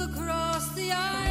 Across the island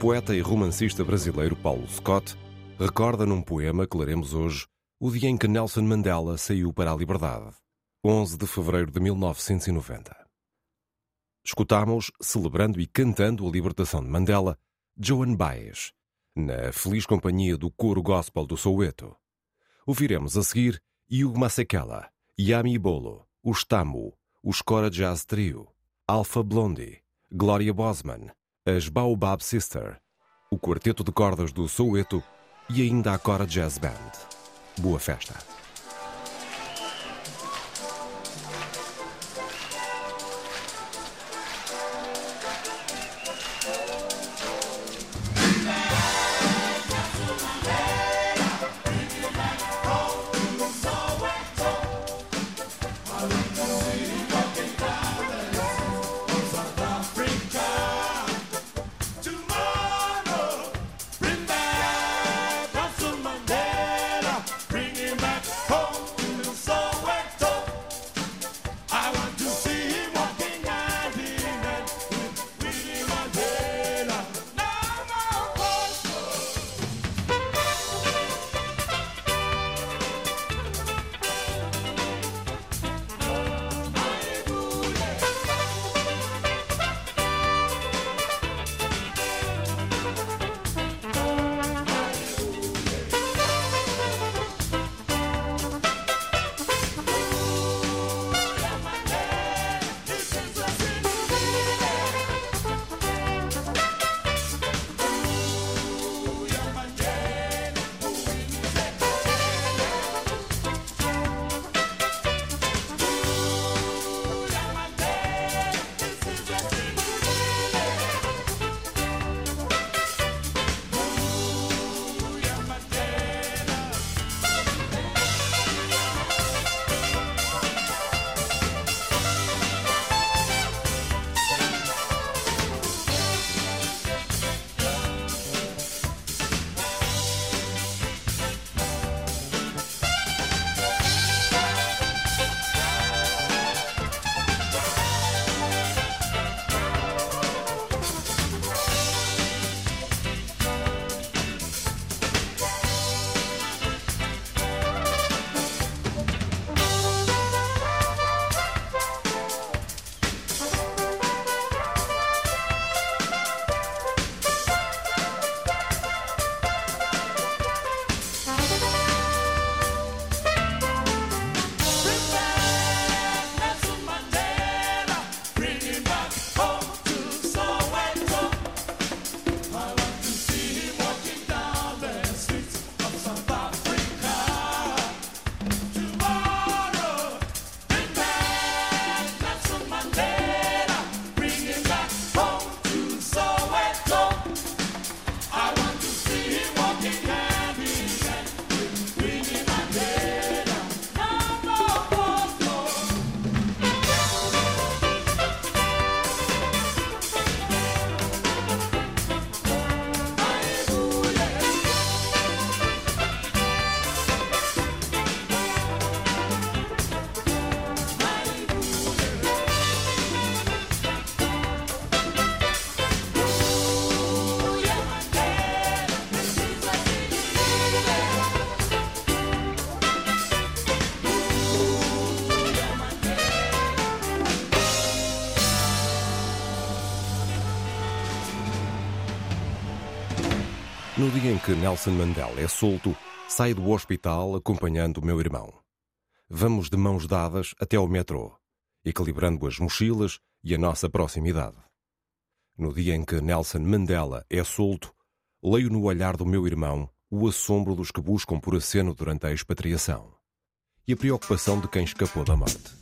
poeta e romancista brasileiro Paulo Scott recorda num poema que leremos hoje o dia em que Nelson Mandela saiu para a liberdade, 11 de fevereiro de 1990. Escutámos, celebrando e cantando a libertação de Mandela, Joan Baez, na feliz companhia do coro gospel do Soweto. Ouviremos a seguir Hugo Masekela, Yami Bolo, o Stamu, o Scora Jazz Trio, Alpha Blondie, Gloria Bosman, as Baobab Sister, o quarteto de cordas do Soweto e ainda a Cora Jazz Band. Boa festa! No dia em que Nelson Mandela é solto, saio do hospital acompanhando o meu irmão. Vamos de mãos dadas até ao metrô, equilibrando as mochilas e a nossa proximidade. No dia em que Nelson Mandela é solto, leio no olhar do meu irmão o assombro dos que buscam por aceno durante a expatriação e a preocupação de quem escapou da morte.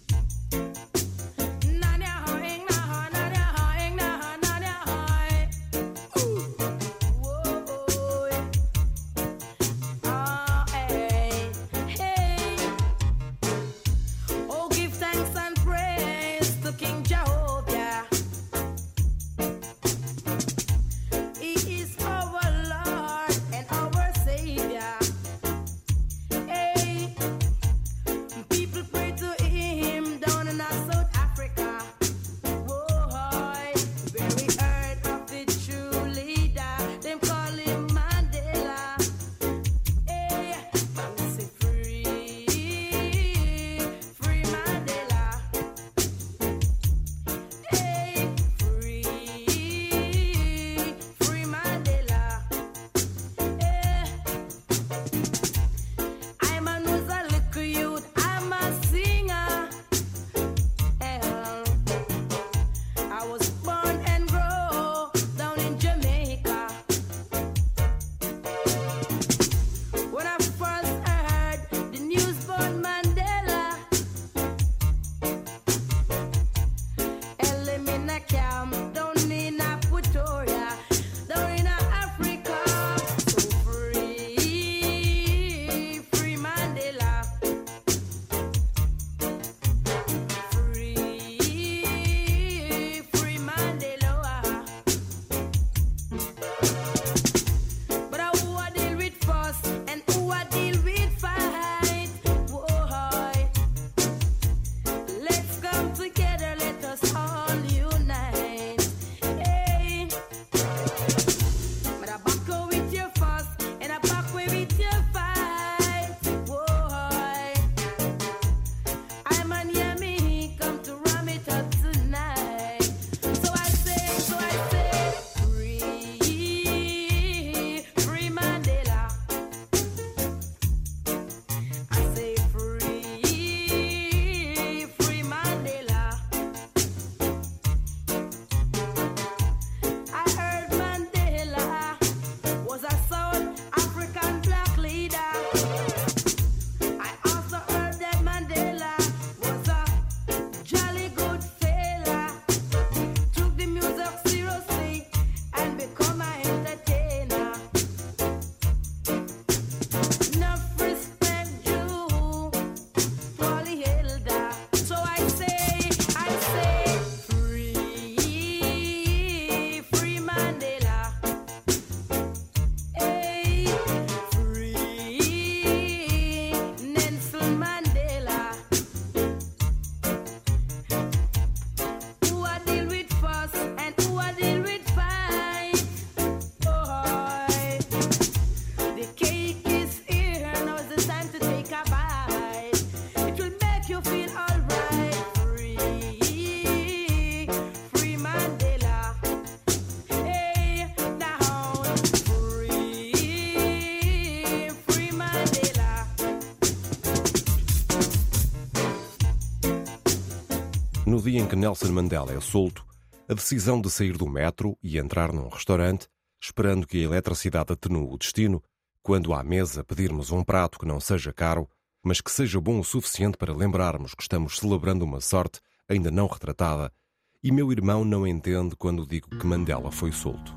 Que Nelson Mandela é solto, a decisão de sair do metro e entrar num restaurante, esperando que a eletricidade atenue o destino, quando à mesa pedirmos um prato que não seja caro, mas que seja bom o suficiente para lembrarmos que estamos celebrando uma sorte ainda não retratada, e meu irmão não entende quando digo que Mandela foi solto.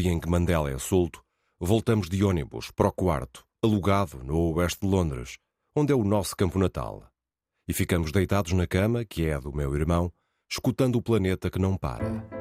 Dia em que Mandela é solto, voltamos de ônibus para o quarto, alugado no oeste de Londres, onde é o nosso campo natal. E ficamos deitados na cama, que é a do meu irmão, escutando o planeta que não para.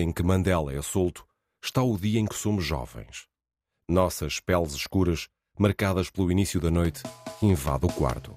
Dia em que Mandela é solto, está o dia em que somos jovens. Nossas peles escuras, marcadas pelo início da noite, invadem o quarto.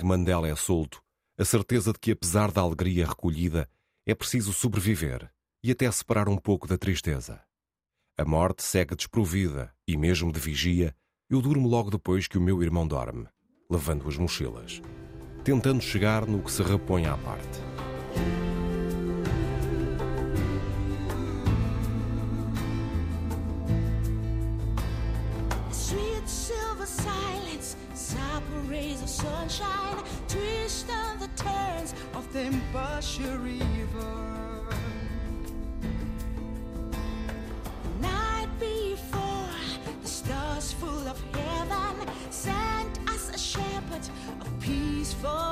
que Mandela é solto, a certeza de que, apesar da alegria recolhida, é preciso sobreviver e até separar um pouco da tristeza. A morte segue desprovida e, mesmo de vigia, eu durmo logo depois que o meu irmão dorme, levando as mochilas, tentando chegar no que se repõe à parte. sunshine, twist of the turns of the Mbashu River. The night before, the stars full of heaven sent us a shepherd of peaceful.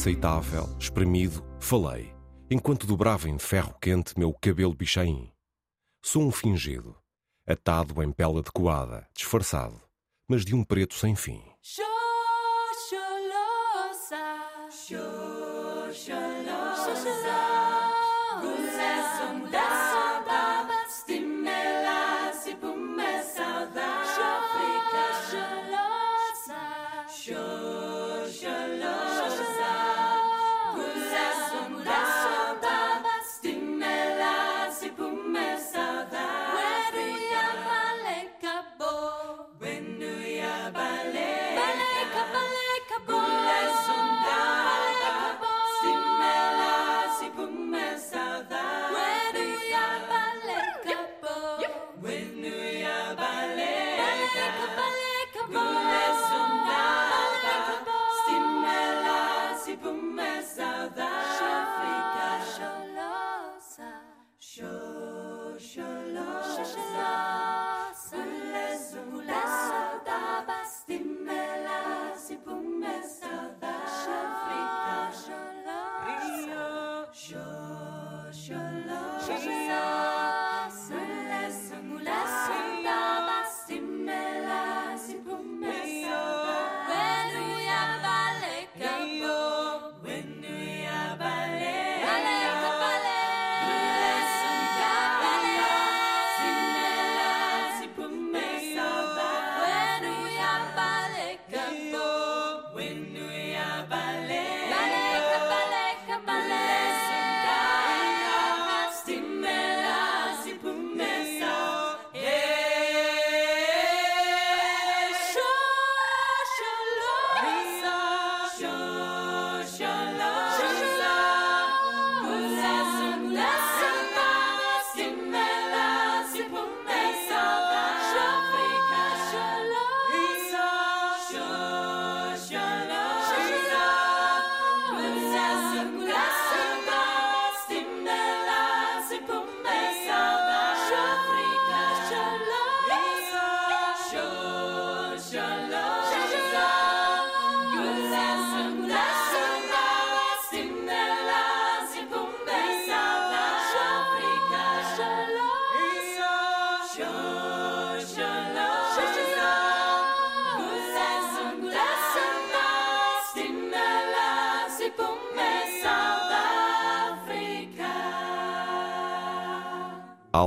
inaceitável, espremido, falei, enquanto dobrava em ferro quente meu cabelo bichain. Sou um fingido, atado em pele adequada, disfarçado, mas de um preto sem fim.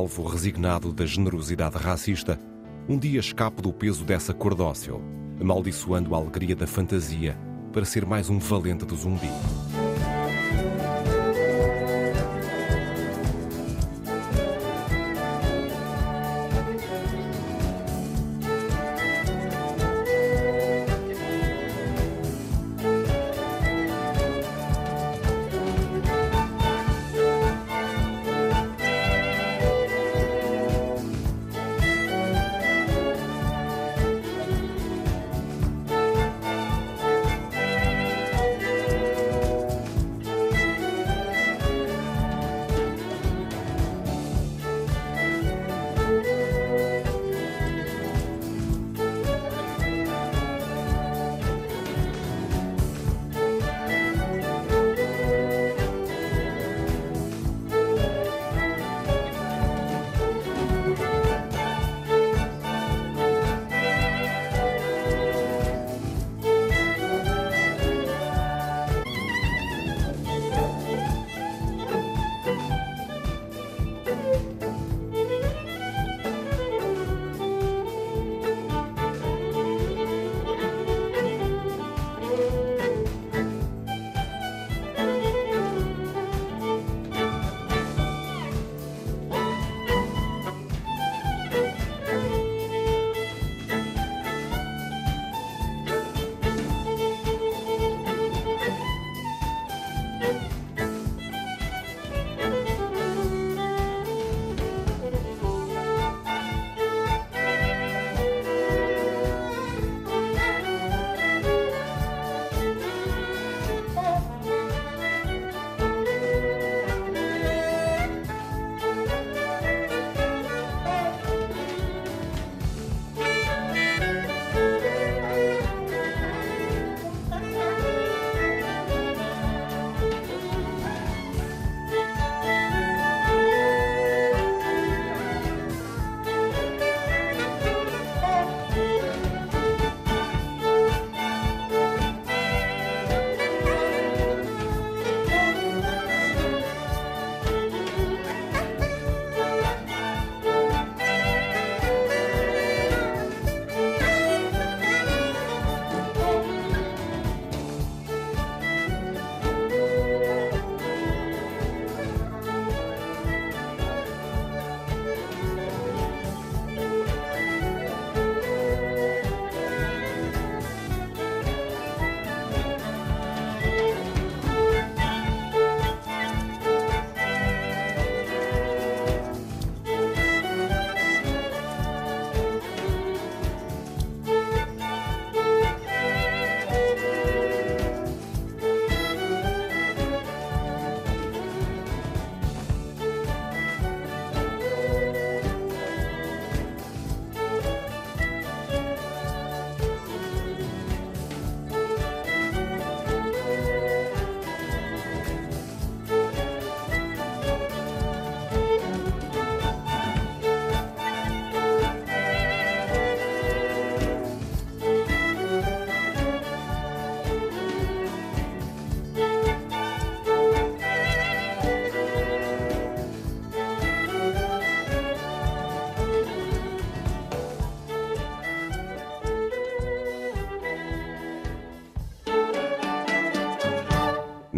Alvo resignado da generosidade racista, um dia escapo do peso dessa cor dócil, amaldiçoando a alegria da fantasia para ser mais um valente do zumbi.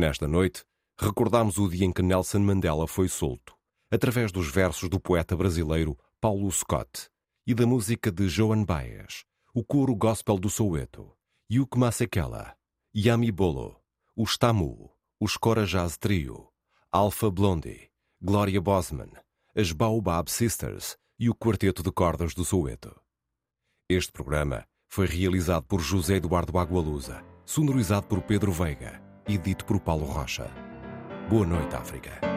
Nesta noite, recordamos o dia em que Nelson Mandela foi solto, através dos versos do poeta brasileiro Paulo Scott e da música de Joan Baez, o coro gospel do Soweto, Yuk Masekela, Yami Bolo, os Tamu, os Cora Jazz Trio, Alpha Blondie, Gloria Bosman, as Baobab Sisters e o Quarteto de Cordas do Soweto. Este programa foi realizado por José Eduardo Agualusa, sonorizado por Pedro Veiga e dito por Paulo Rocha. Boa noite, África.